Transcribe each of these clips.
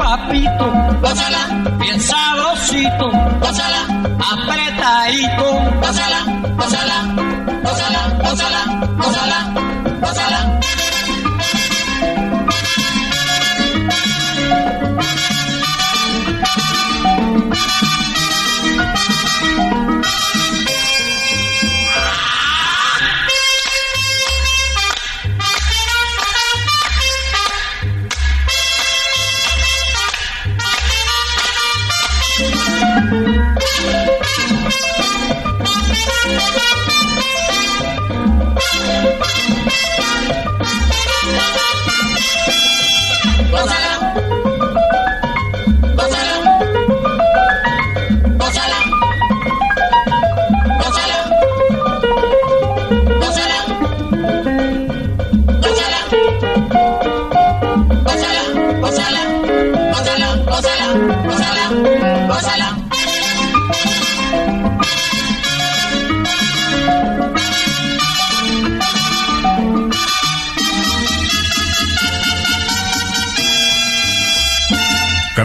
papito, gózala, bien sabrosito, gózala, apretadito, gózala, gózala, gózala, gózala, gózala, gózala.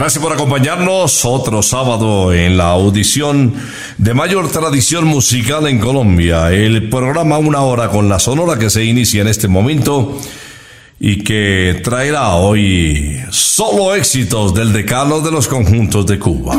Gracias por acompañarnos otro sábado en la audición de mayor tradición musical en Colombia. El programa Una Hora con la Sonora que se inicia en este momento y que traerá hoy solo éxitos del decano de los conjuntos de Cuba.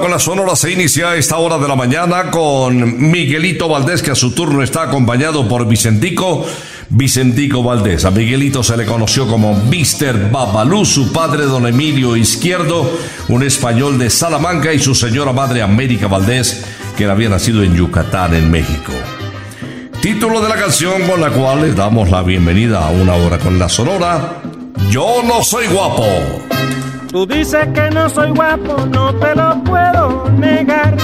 Con la Sonora se inicia a esta hora de la mañana con Miguelito Valdés, que a su turno está acompañado por Vicentico. Vicentico Valdés. A Miguelito se le conoció como Mister Babalú, su padre don Emilio Izquierdo, un español de Salamanca, y su señora madre América Valdés, que había nacido en Yucatán, en México. Título de la canción con la cual les damos la bienvenida a una hora con la Sonora. Yo no soy guapo. Tú dices que no soy guapo, no te lo puedo negar.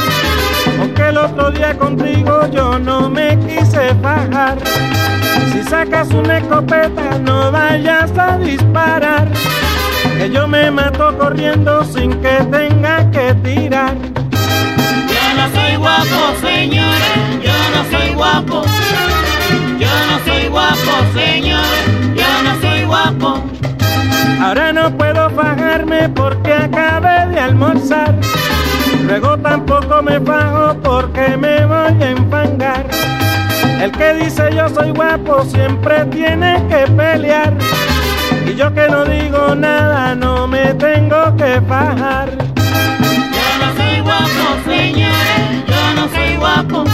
Porque el otro día contigo yo no me quise bajar. Si sacas una escopeta, no vayas a disparar. Que yo me mato corriendo sin que tenga que tirar. Yo no soy guapo, señores, yo no soy guapo. Yo no soy guapo, señores, yo no soy Ahora no puedo bajarme porque acabé de almorzar. Luego tampoco me bajo porque me voy a enfangar. El que dice yo soy guapo siempre tiene que pelear. Y yo que no digo nada no me tengo que bajar. Yo no soy guapo, señores, yo no soy guapo.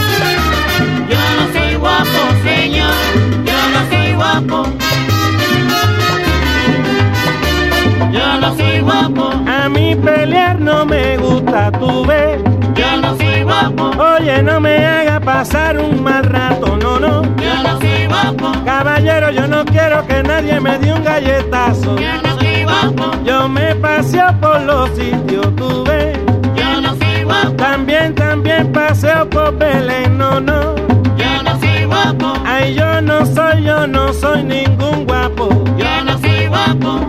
Tú ves. yo no soy guapo, Oye, no me haga pasar un mal rato, no, no. yo no soy guapo, Caballero, yo no quiero que nadie me dé un galletazo. yo no soy guapo, Yo me paseo por los sitios, tú ves. yo no soy guapo, También, también paseo por Belén, no, no. yo no soy guapo, Ay, yo no soy, yo no soy ningún guapo. yo no soy guapo.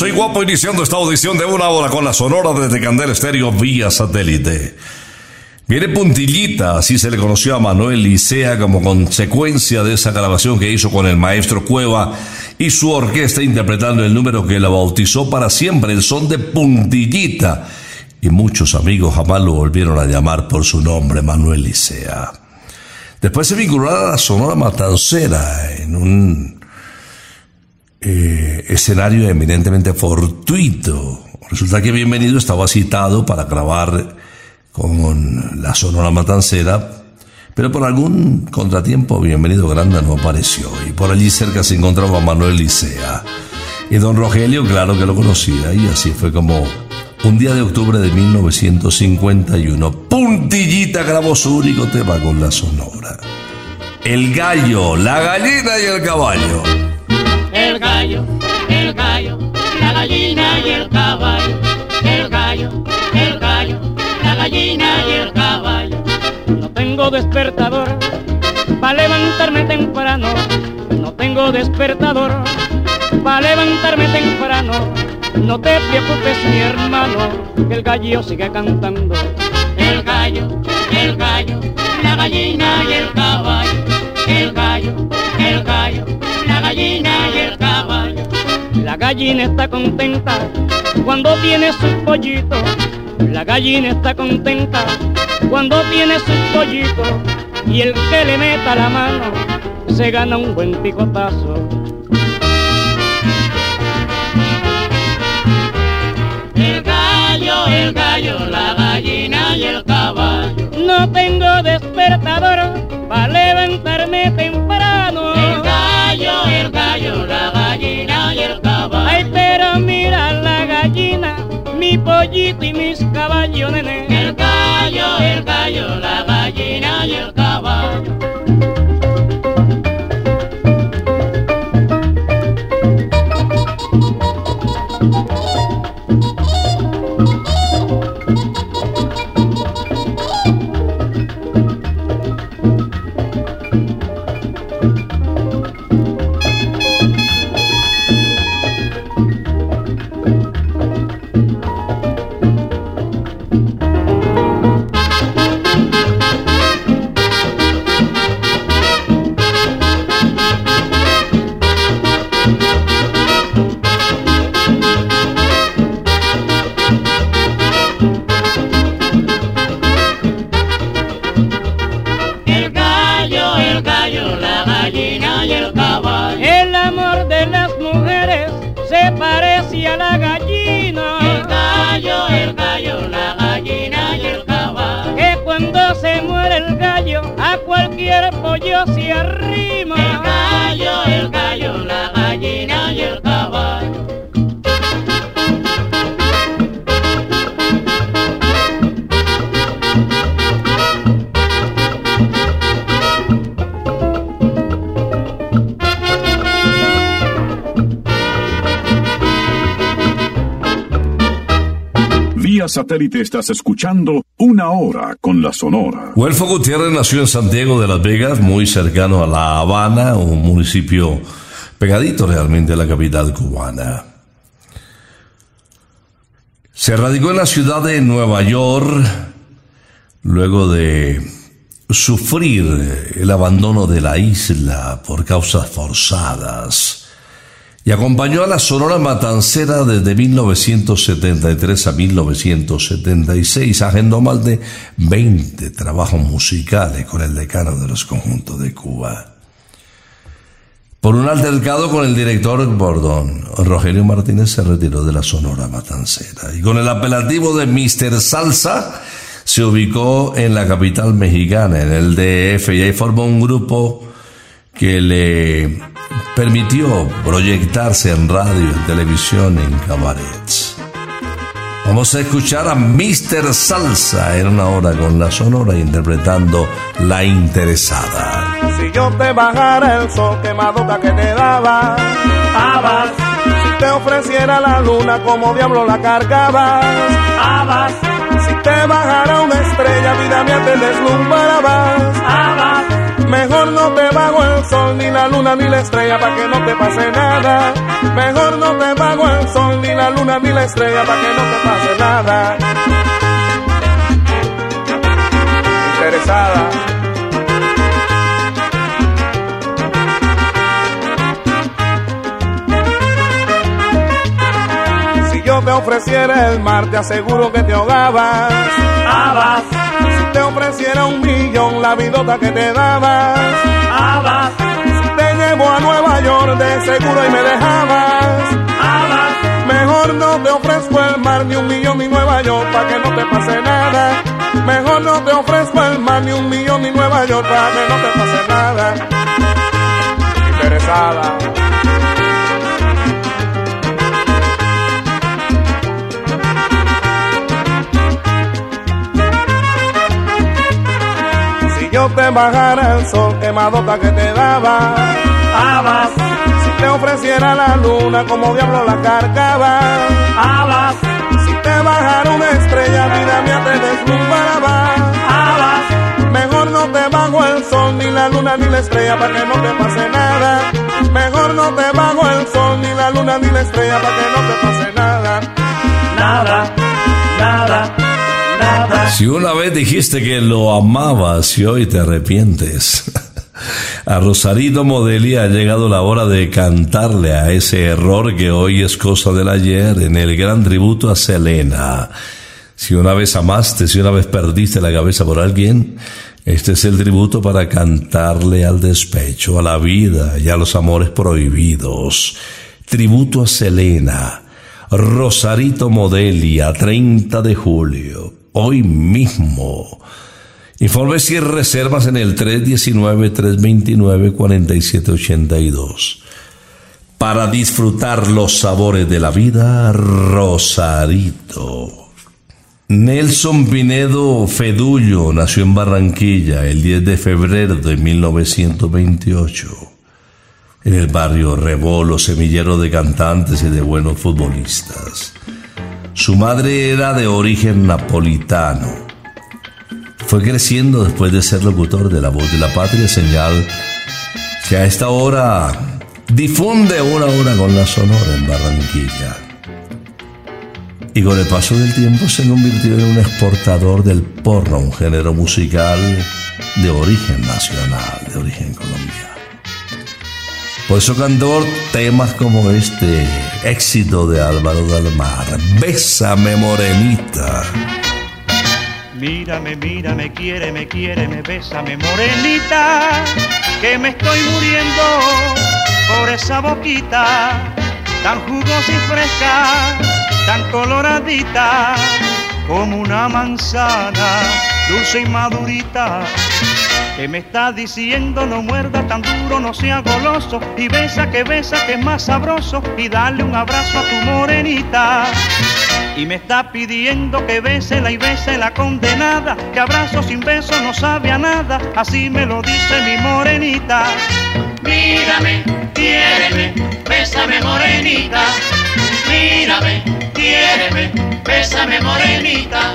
Soy guapo iniciando esta audición de una hora con la sonora desde Candel Estéreo vía satélite. Viene puntillita, así se le conoció a Manuel Licea como consecuencia de esa grabación que hizo con el maestro Cueva y su orquesta interpretando el número que la bautizó para siempre, el son de puntillita. Y muchos amigos jamás lo volvieron a llamar por su nombre, Manuel Licea. Después se vinculó a la Sonora Matancera en un eh, escenario eminentemente fortuito. Resulta que Bienvenido estaba citado para grabar con la Sonora Matancera, pero por algún contratiempo Bienvenido Granda no apareció y por allí cerca se encontraba Manuel Licea. Y don Rogelio, claro que lo conocía, y así fue como un día de octubre de 1951, Puntillita grabó su único tema con la Sonora. El gallo, la gallina y el caballo. El gallo, el gallo, la gallina y el caballo. El gallo, el gallo, la gallina y el caballo. No tengo despertador para levantarme temprano. No tengo despertador para levantarme temprano. No te preocupes, mi hermano, que el gallo sigue cantando. El gallo, el gallo, la gallina y el caballo. El gallo, el gallo, la gallina y el caballo. La gallina está contenta cuando tiene sus pollitos. La gallina está contenta cuando tiene sus pollitos. Y el que le meta la mano se gana un buen picotazo. El gallo, el gallo, la gallina y el caballo. No tengo despertador temprano. El gallo, el gallo, la gallina y el caballo. Ay, pero mira la gallina, mi pollito y mis caballos, nene. El gallo, el gallo, la gallina y el caballo. Satélite estás escuchando Una Hora con la Sonora. Huelfo Gutiérrez nació en Santiago de Las Vegas, muy cercano a La Habana, un municipio pegadito realmente a la capital cubana. Se radicó en la ciudad de Nueva York luego de sufrir el abandono de la isla por causas forzadas y acompañó a la Sonora Matancera desde 1973 a 1976. Agendó más de 20 trabajos musicales con el decano de los conjuntos de Cuba. Por un altercado con el director Bordón, Rogelio Martínez se retiró de la Sonora Matancera y con el apelativo de Mr. Salsa se ubicó en la capital mexicana, en el DF, y ahí formó un grupo que le permitió proyectarse en radio, en televisión, en cabarets. Vamos a escuchar a Mr. Salsa en una hora con la sonora interpretando La Interesada. Si yo te bajara el sol quemadota que te daba, Abas. Si te ofreciera la luna, como diablo la cargabas, Abas. Si te bajara una estrella, vida mía, te deslumbrabas, Abas. Mejor no te bajo el sol, ni la luna, ni la estrella, para que no te pase nada. Mejor no te bajo el sol, ni la luna, ni la estrella, para que no te pase nada. Interesada. Si yo te ofreciera el mar, te aseguro que te ahogabas. Abas. Si te ofreciera un la vidota que te dabas. Abas. Te llevo a Nueva York, de seguro y me dejabas. Abas. Mejor no te ofrezco el mar, ni un millón, ni Nueva York, para que no te pase nada. Mejor no te ofrezco el mar, ni un millón, ni Nueva York, para que no te pase nada. Interesada. Yo te bajara el sol quemadota que te daba, Abas. Si te ofreciera la luna, como diablo la cargaba, Abas. Si te bajara una estrella, vida mía, te deslumbraba, Abas. Mejor no te bajo el sol, ni la luna, ni la estrella, para que no te pase nada. Mejor no te bajo el sol, ni la luna, ni la estrella, para que no te pase. Nada, nada, nada. Si una vez dijiste que lo amabas y hoy te arrepientes. A Rosarito Modeli ha llegado la hora de cantarle a ese error que hoy es cosa del ayer en el gran tributo a Selena. Si una vez amaste, si una vez perdiste la cabeza por alguien, este es el tributo para cantarle al despecho, a la vida y a los amores prohibidos. Tributo a Selena. Rosarito Modeli a 30 de julio. Hoy mismo. Informes y reservas en el 319-329-4782. Para disfrutar los sabores de la vida, Rosarito. Nelson Pinedo Fedullo nació en Barranquilla el 10 de febrero de 1928, en el barrio Rebolo, semillero de cantantes y de buenos futbolistas. Su madre era de origen napolitano. Fue creciendo después de ser locutor de La Voz de la Patria, señal que a esta hora difunde una hora con la Sonora en Barranquilla. Y con el paso del tiempo se convirtió en un exportador del porno, un género musical de origen nacional, de origen colombiano. Por eso cantó temas como este éxito de Álvaro del Mar, Bésame Morenita. Mírame, mírame, quiere, me quiere, me bésame, morenita, que me estoy muriendo por esa boquita tan jugosa y fresca, tan coloradita como una manzana, dulce y madurita. Que me está diciendo no muerda tan duro, no sea goloso y besa que besa que es más sabroso y dale un abrazo a tu morenita. Y me está pidiendo que bésela y bese la condenada, que abrazo sin beso no sabe a nada, así me lo dice mi morenita. Mírame, quiéreme, bésame morenita. Mírame, quiéreme, bésame morenita.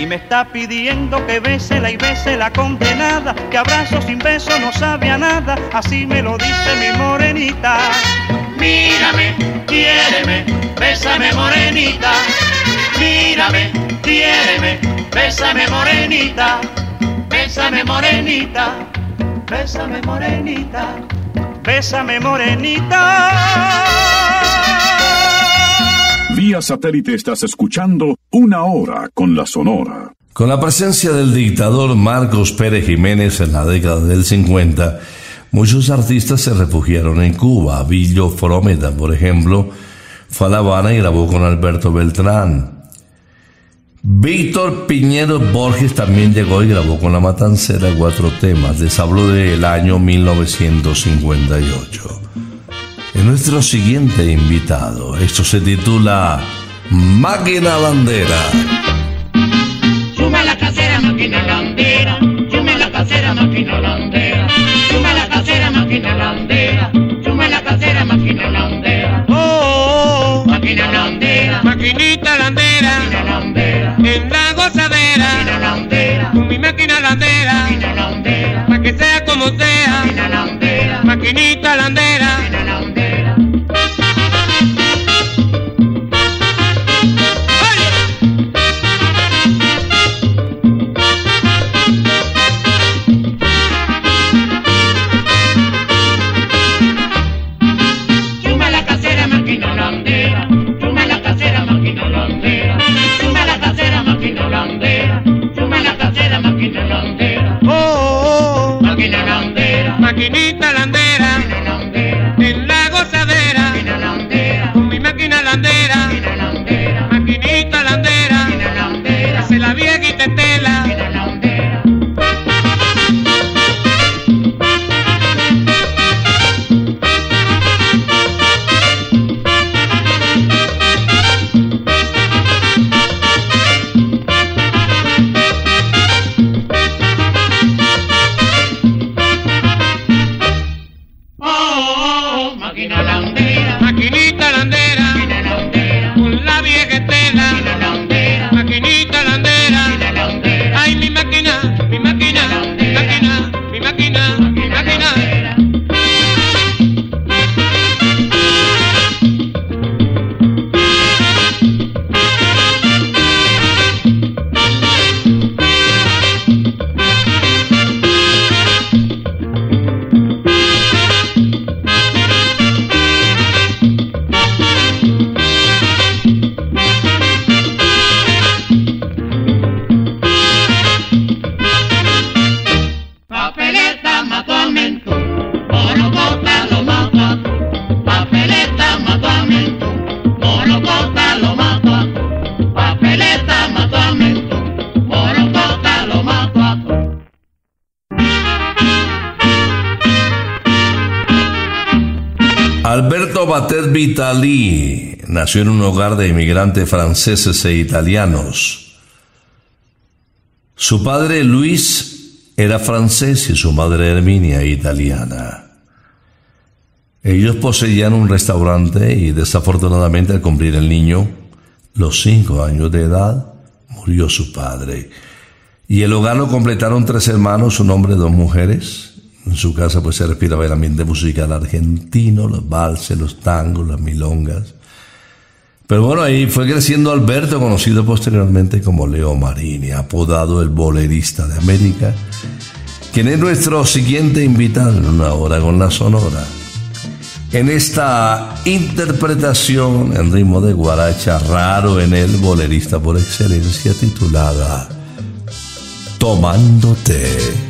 Y me está pidiendo que bésela y bese la condenada, que abrazo sin beso no sabe a nada, así me lo dice mi morenita. Mírame, quiéreme, bésame morenita. Mírame, quiéreme, bésame morenita. Bésame morenita, bésame morenita. Bésame morenita. Satélite estás escuchando Una Hora con la Sonora. Con la presencia del dictador Marcos Pérez Jiménez en la década del 50, muchos artistas se refugiaron en Cuba. Villo Frometa, por ejemplo, fue a La Habana y grabó con Alberto Beltrán. Víctor Piñero Borges también llegó y grabó con La Matancera cuatro temas. Les hablo del año 1958. En nuestro siguiente invitado, esto se titula Máquina Bandera. Suma la casera, máquina landera. Suma la casera, máquina landera. Suma la casera, máquina landera. Suma la casera, máquina landera. Oh, Máquina landera. Maquinita landera, Máquina landera. en la gozadera, Máquina landera. con mi máquina landera, Máquina landera. pa' que sea como sea, Máquina landera. maquinita landera. Máquina landera. Alberto Batet Vitali nació en un hogar de inmigrantes franceses e italianos. Su padre Luis era francés y su madre Herminia italiana. Ellos poseían un restaurante y desafortunadamente al cumplir el niño los cinco años de edad, murió su padre. Y el hogar lo completaron tres hermanos, un hombre y dos mujeres. En su casa pues se respiraba el ambiente musical argentino, los valses, los tangos, las milongas. Pero bueno, ahí fue creciendo Alberto, conocido posteriormente como Leo Marini, apodado el bolerista de América, quien es nuestro siguiente invitado en una hora con la Sonora. En esta interpretación en ritmo de guaracha raro en el bolerista por excelencia titulada Tomándote.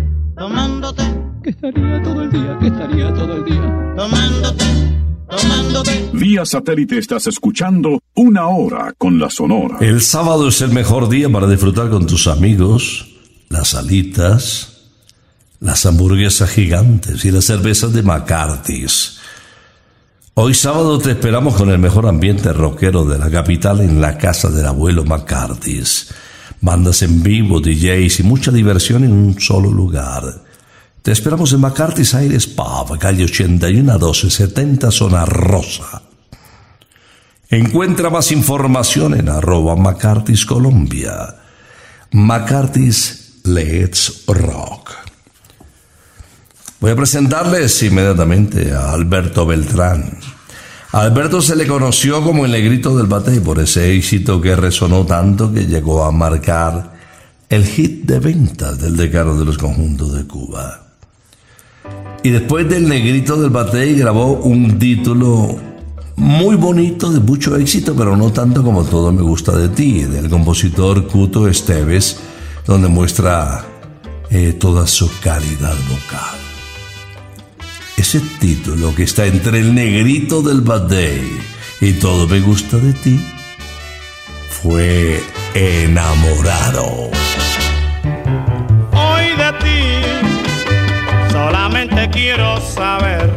tomándote, que estaría todo el día, que estaría todo el día tomándote, tomándote. Vía satélite estás escuchando Una Hora con la Sonora. El sábado es el mejor día para disfrutar con tus amigos, las alitas, las hamburguesas gigantes y las cervezas de McCarthy's. Hoy sábado te esperamos con el mejor ambiente rockero de la capital en la casa del abuelo McCarthy's. Bandas en vivo, DJs y mucha diversión en un solo lugar. Te esperamos en McCarthy's Aires Pub, calle 81 1270, zona rosa. Encuentra más información en arroba McCarthy's Colombia. McCarthy's Let's Rock. Voy a presentarles inmediatamente a Alberto Beltrán. Alberto se le conoció como el negrito del batey por ese éxito que resonó tanto que llegó a marcar el hit de ventas del decano de los conjuntos de Cuba. Y después del negrito del batey grabó un título muy bonito, de mucho éxito, pero no tanto como Todo me gusta de ti, del compositor Cuto Esteves, donde muestra eh, toda su calidad vocal. Ese título que está entre el negrito del batey y Todo me gusta de ti, fue Enamorado. Hoy de ti solamente quiero saber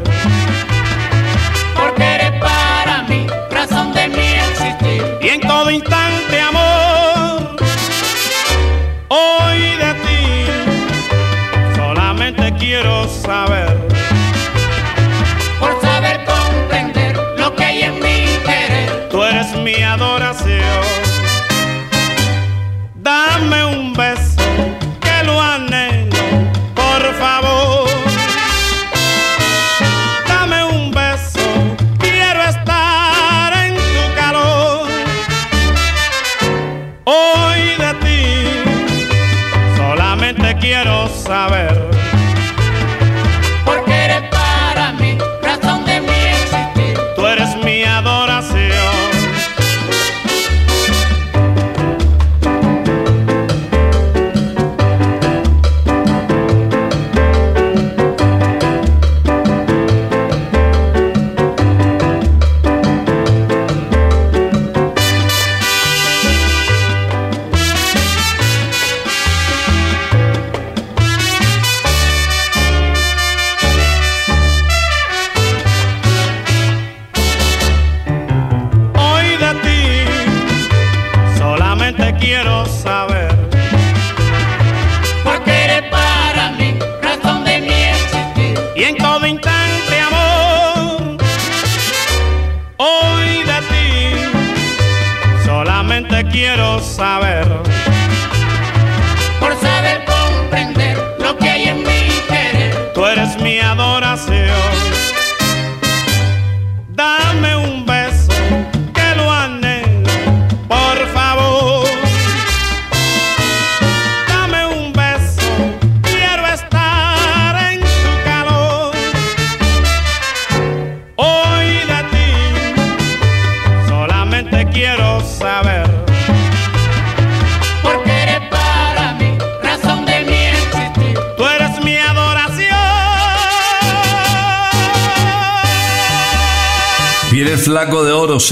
Porque eres para mí razón de mi existir. y en todo instante amor. Hoy de ti solamente quiero saber saber.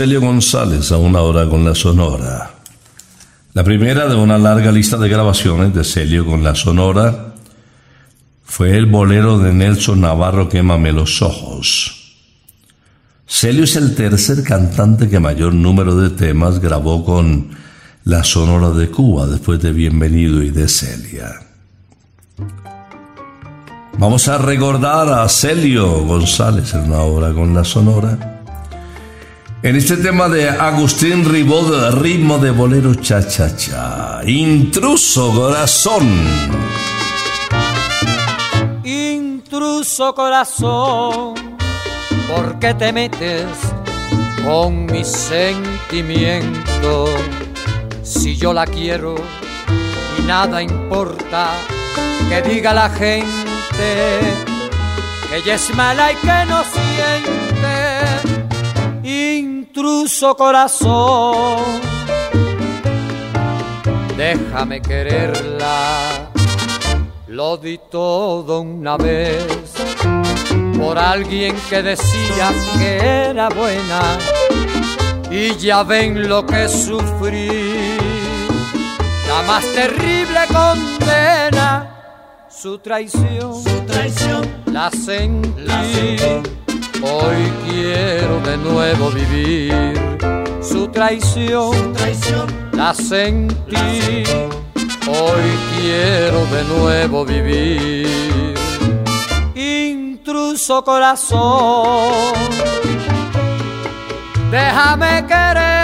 Celio González a una hora con la Sonora. La primera de una larga lista de grabaciones de Celio con la Sonora fue el bolero de Nelson Navarro Quémame los ojos. Celio es el tercer cantante que mayor número de temas grabó con la Sonora de Cuba después de Bienvenido y de Celia. Vamos a recordar a Celio González en una hora con la Sonora. En este tema de Agustín Ribot, ritmo de bolero cha-cha-cha. Intruso corazón. Intruso corazón, ¿por qué te metes con mis sentimientos? Si yo la quiero y nada importa que diga la gente que ella es mala y que no siente. Intruso corazón, déjame quererla. Lo di todo una vez por alguien que decía que era buena y ya ven lo que sufrí. La más terrible condena, su traición, su traición, la sentí. Hoy quiero de nuevo vivir su traición, su traición, la sentí. Hoy quiero de nuevo vivir. Intruso corazón, déjame quererla.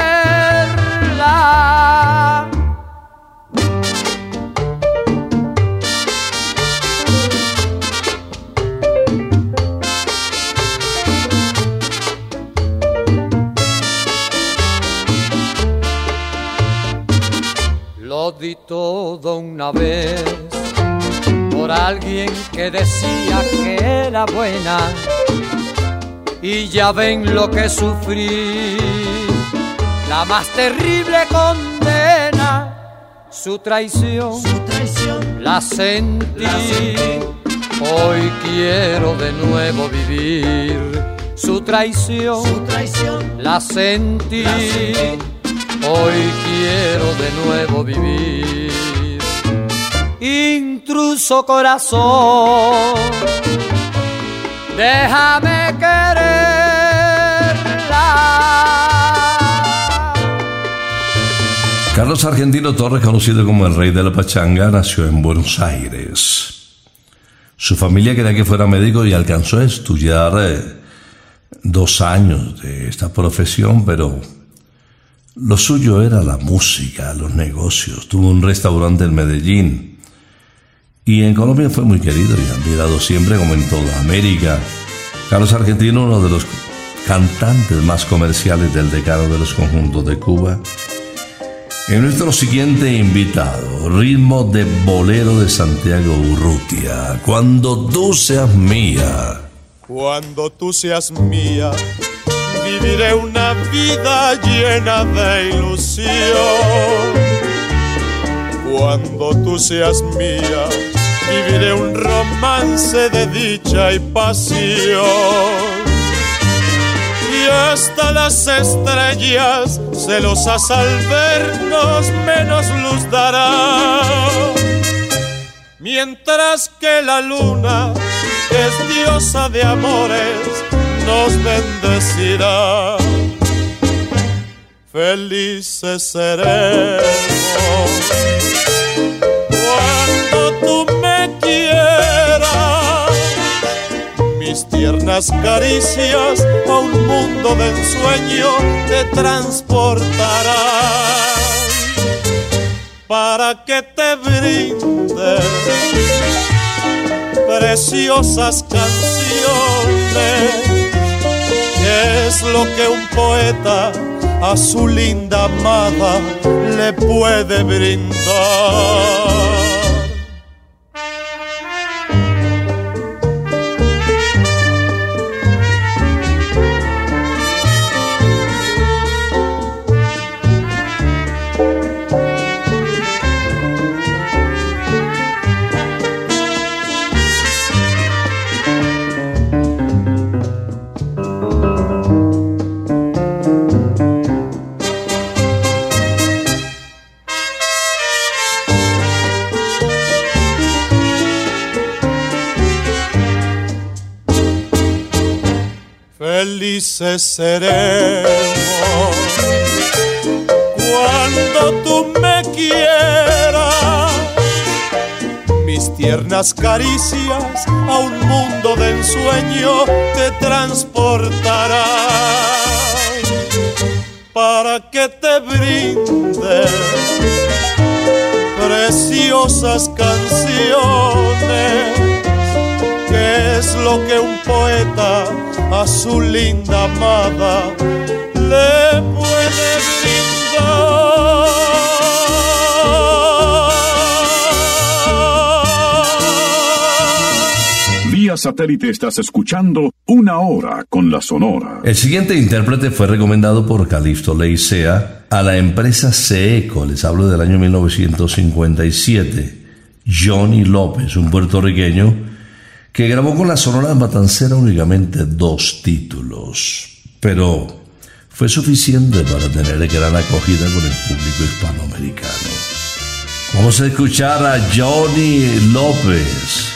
Todo una vez por alguien que decía que era buena y ya ven lo que sufrí. La más terrible condena, su traición, su traición, la sentí. Hoy quiero de nuevo vivir su traición, su traición, la sentí. Hoy quiero de nuevo vivir. Intruso corazón, déjame quererla. Carlos Argentino Torres, conocido como el rey de la pachanga, nació en Buenos Aires. Su familia quería que fuera médico y alcanzó a estudiar eh, dos años de esta profesión, pero lo suyo era la música, los negocios. Tuvo un restaurante en Medellín. Y en Colombia fue muy querido y admirado siempre, como en toda América. Carlos Argentino, uno de los cantantes más comerciales del decano de los conjuntos de Cuba. En nuestro siguiente invitado, ritmo de bolero de Santiago Urrutia, cuando tú seas mía. Cuando tú seas mía, viviré una vida llena de ilusión. Cuando tú seas mía, viviré un romance de dicha y pasión y hasta las estrellas, celosas al vernos, menos luz dará. Mientras que la luna, es diosa de amores, nos bendecirá. Felices seremos cuando tú me quieras mis tiernas caricias a un mundo de ensueño te transportarán para que te brinde preciosas canciones, es lo que un poeta a su linda amada le puede brindar. Felices seremos cuando tú me quieras. Mis tiernas caricias a un mundo de ensueño te transportarán para que te brinde preciosas canciones es lo que un poeta a su linda amada le puede brindar. Vía satélite estás escuchando una hora con la Sonora. El siguiente intérprete fue recomendado por Calixto Leicea a la empresa Seeco, les hablo del año 1957. Johnny López, un puertorriqueño que grabó con la Sonora Matancera únicamente dos títulos, pero fue suficiente para tener gran acogida con el público hispanoamericano. Vamos a escuchar a Johnny López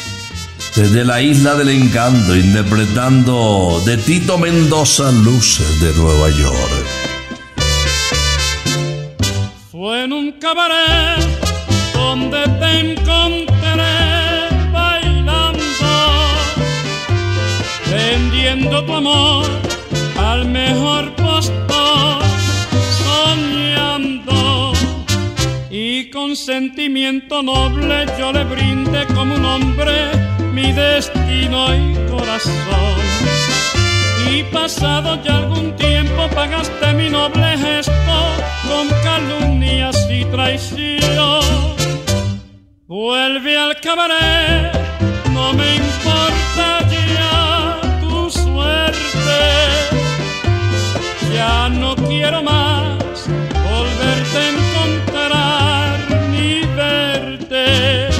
desde la isla del encanto interpretando de Tito Mendoza Luces de Nueva York. Fue en un cabaret donde te encontré vendiendo tu amor al mejor postor, soñando. Y con sentimiento noble yo le brindé como un hombre mi destino y corazón. Y pasado ya algún tiempo pagaste mi noble gesto con calumnias y traición. Vuelve al cabaret, no me Ya no quiero más volverte a encontrar ni verte.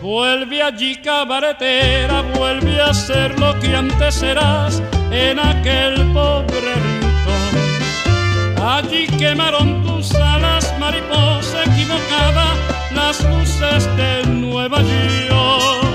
Vuelve allí cabaretera, vuelve a ser lo que antes eras en aquel pobre rincón. Allí quemaron tus alas, mariposa equivocada, las luces de Nueva York.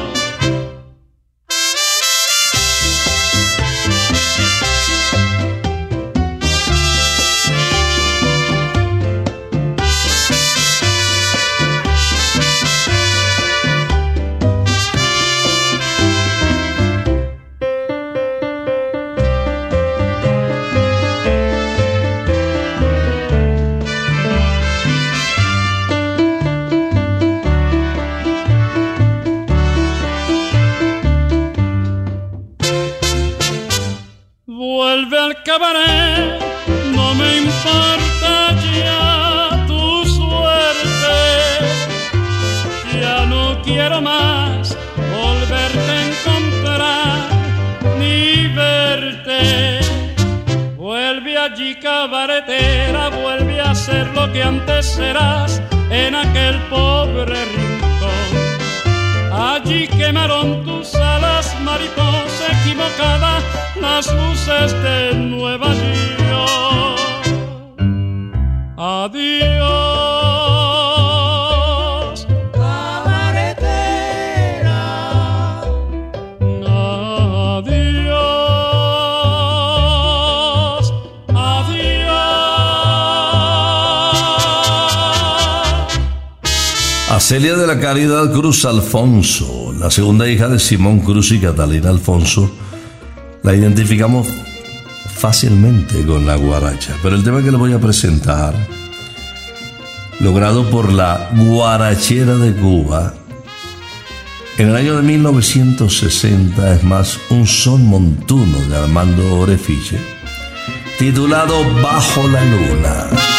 acabaré, no me importa ya tu suerte, ya no quiero más volverte a encontrar ni verte. Vuelve allí cabaretera, vuelve a ser lo que antes serás en aquel pobre rincón. Allí quemaron tus alas, mariposa equivocada las luces de Nueva York. Adiós. Cabaretera. Adiós. Adiós. A Celia de la Caridad Cruz Alfonso, la segunda hija de Simón Cruz y Catalina Alfonso, la identificamos fácilmente con la guaracha. Pero el tema que le voy a presentar, logrado por la guarachera de Cuba, en el año de 1960, es más, un son montuno de Armando Orefiche, titulado Bajo la Luna.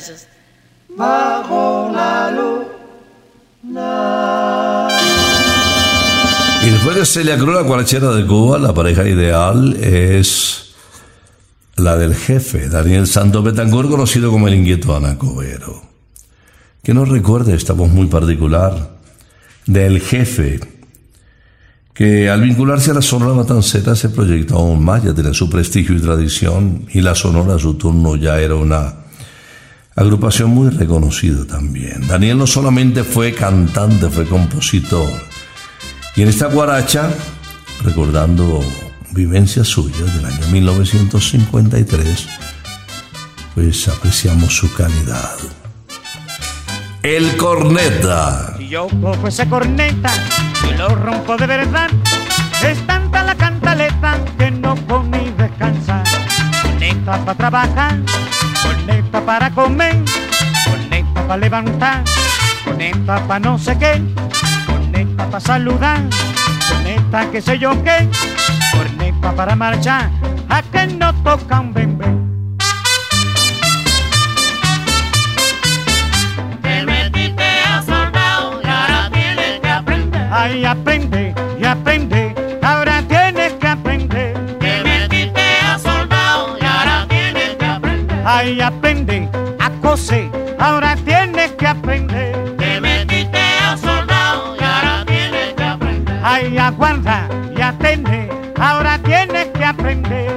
Muchachos? bajo la luna. Y después de Celia Cruz, la guarachera de Cuba, la pareja ideal es la del jefe, Daniel Santos Betancourt, conocido como el inquieto Anacobero. Que nos recuerde esta voz muy particular del jefe, que al vincularse a la Sonora Matancera se proyectó aún más, ya tenía su prestigio y tradición, y la Sonora a su turno ya era una agrupación muy reconocida también. Daniel no solamente fue cantante, fue compositor, y en esta guaracha, recordando vivencias suyas del año 1953, pues apreciamos su calidad. El corneta. Yo cojo ese corneta y lo rompo de verdad, es tanta la cantaleta que no puedo ni descansar. Corneta para trabajar, corneta para comer, corneta para levantar, corneta para no sé qué, corneta para saludar, corneta que sé yo qué, corneta para marchar, a que no toca un bembé. Te metiste a soldado y ahora tienes que aprender. Ay, aprende, coser, ahora tienes que aprender. Te metiste a soldado y ahora tienes que aprender. Ay, aguarda y atende, ahora tienes que aprender.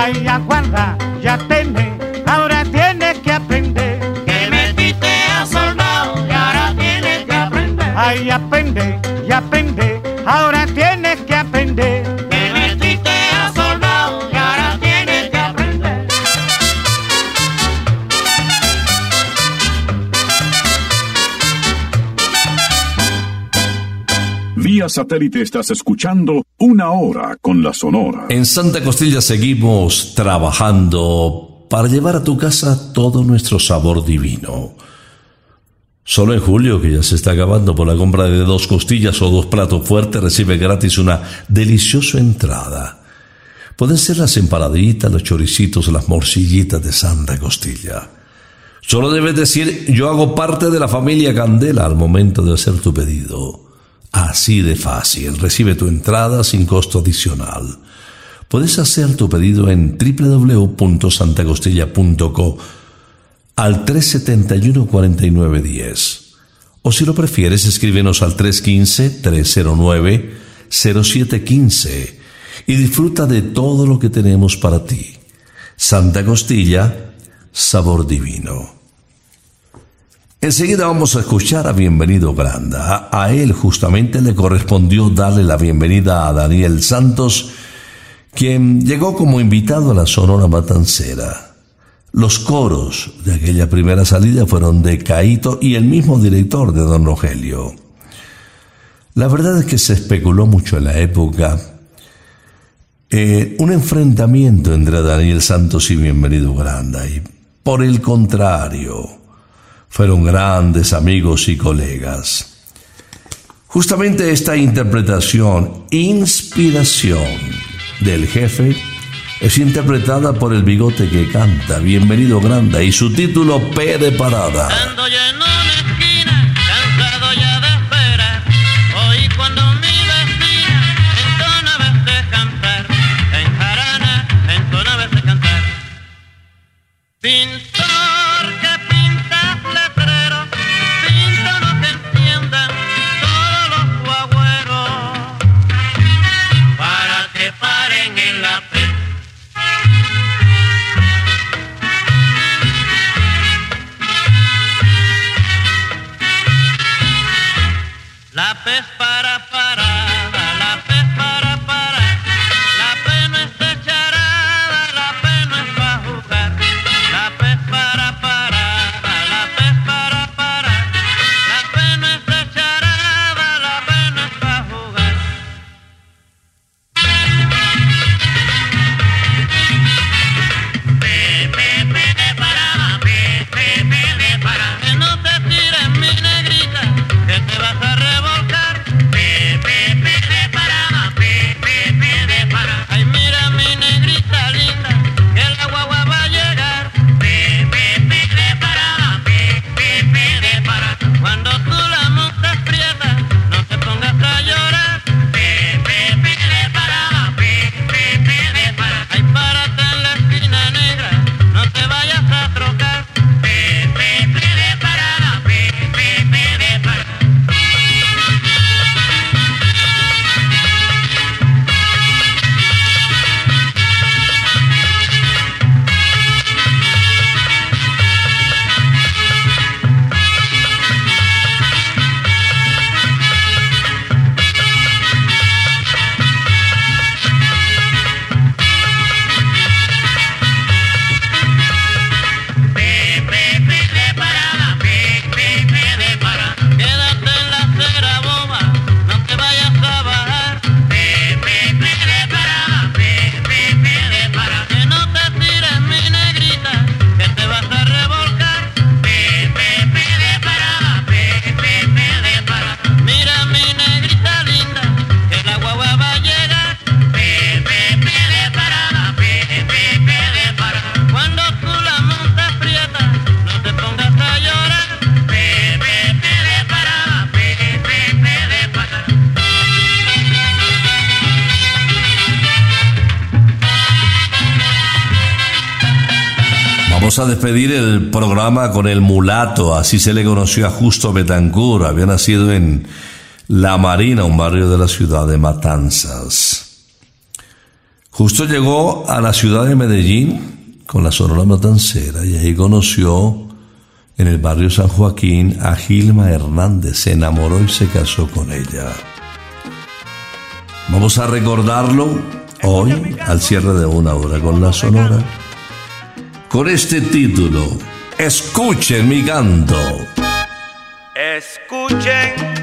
Ay, aguarda, ya tiene, ahora tienes que aprender. Que metiste a soldado y ahora tienes que aprender. Ay, aprende, y aprende, ahora tienes que aprender. Que metiste a soldado y ahora tienes que aprender. Vía satélite estás escuchando Una Hora con la Sonora. En Santa Costilla seguimos trabajando para llevar a tu casa todo nuestro sabor divino. Solo en julio, que ya se está acabando, por la compra de dos costillas o dos platos fuertes, recibe gratis una deliciosa entrada. Pueden ser las empanaditas, los choricitos, las morcillitas de Santa Costilla. Solo debes decir, yo hago parte de la familia Candela al momento de hacer tu pedido. Así de fácil, recibe tu entrada sin costo adicional. Puedes hacer tu pedido en www.santagostilla.co al 371-4910. O si lo prefieres, escríbenos al 315-309-0715 y disfruta de todo lo que tenemos para ti. Santa Costilla, sabor divino. Enseguida vamos a escuchar a Bienvenido Granda. A, él justamente le correspondió darle la bienvenida a Daniel Santos, quien llegó como invitado a la Sonora Matancera. Los coros de aquella primera salida fueron de Caito y el mismo director de Don Rogelio. La verdad es que se especuló mucho en la época eh, un enfrentamiento entre Daniel Santos y Bienvenido Granda y por el contrario fueron grandes amigos y colegas. Justamente esta interpretación, inspiración del jefe, es interpretada por el bigote que canta, Bienvenido Granda, y su título P de Parada. Ando programa con el mulato, así se le conoció a Justo Betancourt, había nacido en La Marina, un barrio de la ciudad de Matanzas. Justo llegó a la ciudad de Medellín con la Sonora Matancera y ahí conoció en el barrio San Joaquín a Gilma Hernández, se enamoró y se casó con ella. Vamos a recordarlo hoy al cierre de una hora con la Sonora con este título, Escuchen mi canto. Escuchen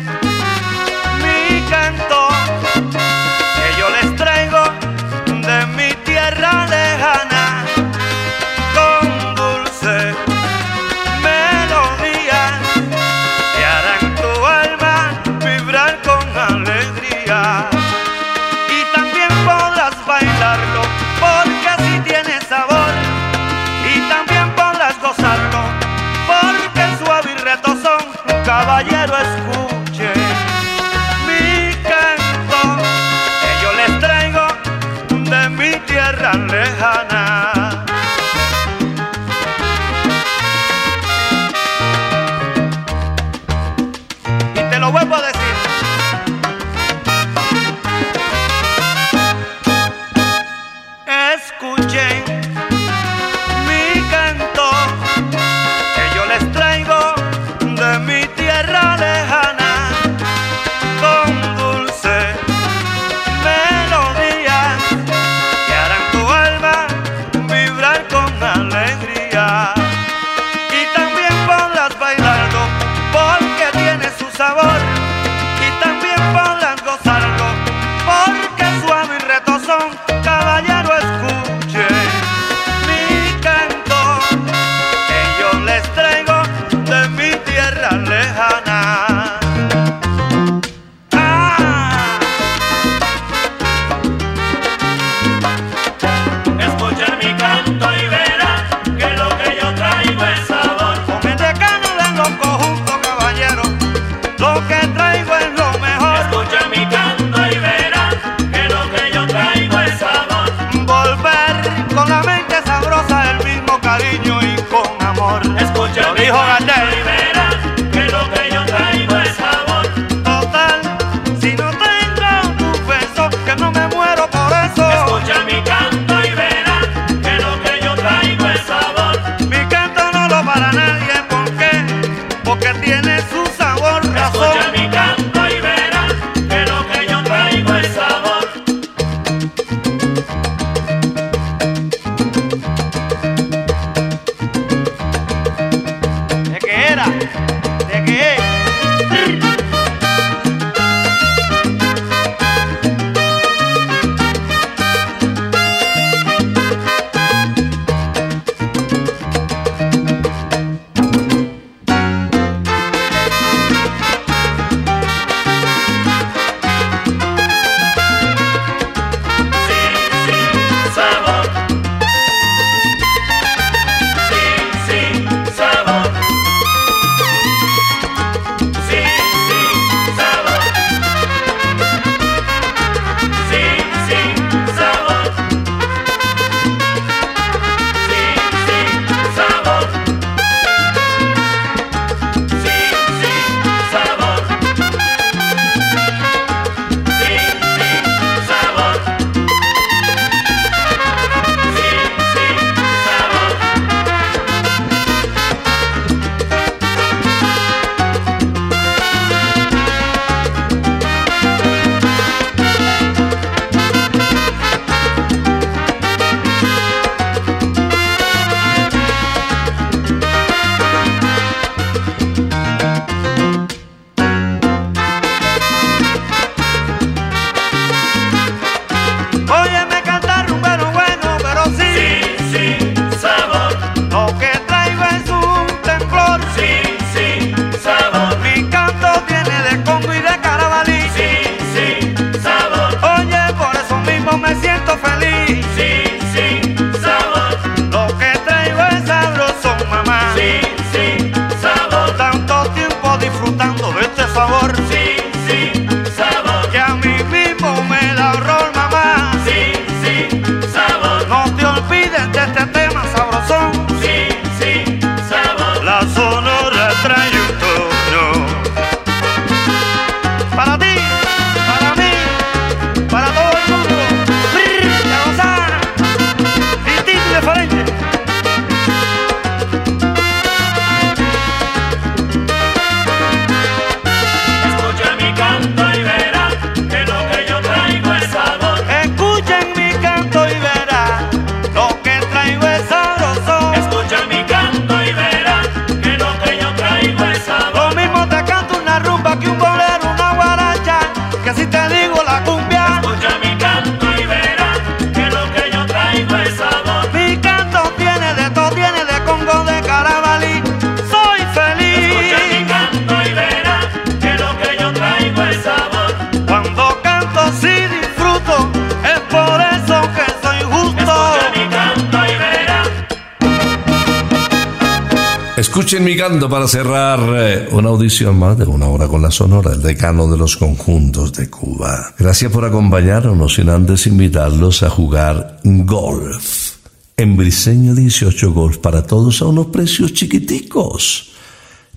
Escuchen mi canto para cerrar eh, una audición más de una hora con la Sonora, el decano de los conjuntos de Cuba. Gracias por acompañarnos, sin antes invitarlos a jugar golf. En Briseño 18 Golf para todos a unos precios chiquiticos.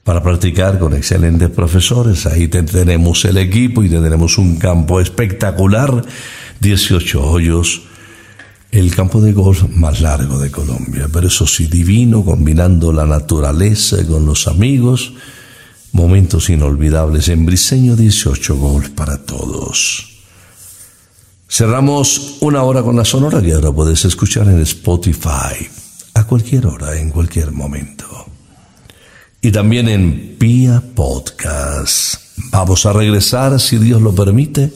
Para practicar con excelentes profesores, ahí tenemos el equipo y tendremos un campo espectacular, 18 hoyos el campo de golf más largo de Colombia, pero eso sí divino, combinando la naturaleza con los amigos, momentos inolvidables en Briseño 18 Golf para todos. Cerramos una hora con la sonora que ahora puedes escuchar en Spotify, a cualquier hora, en cualquier momento. Y también en Pia Podcast. Vamos a regresar, si Dios lo permite,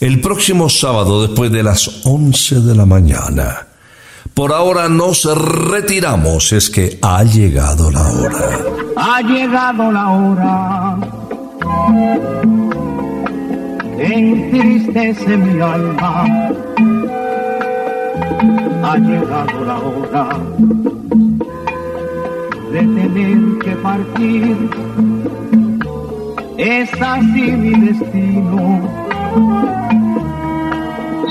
el próximo sábado después de las 11 de la mañana. Por ahora nos retiramos, es que ha llegado la hora. Ha llegado la hora entristece mi alma. Ha llegado la hora de tener que partir. Es así mi destino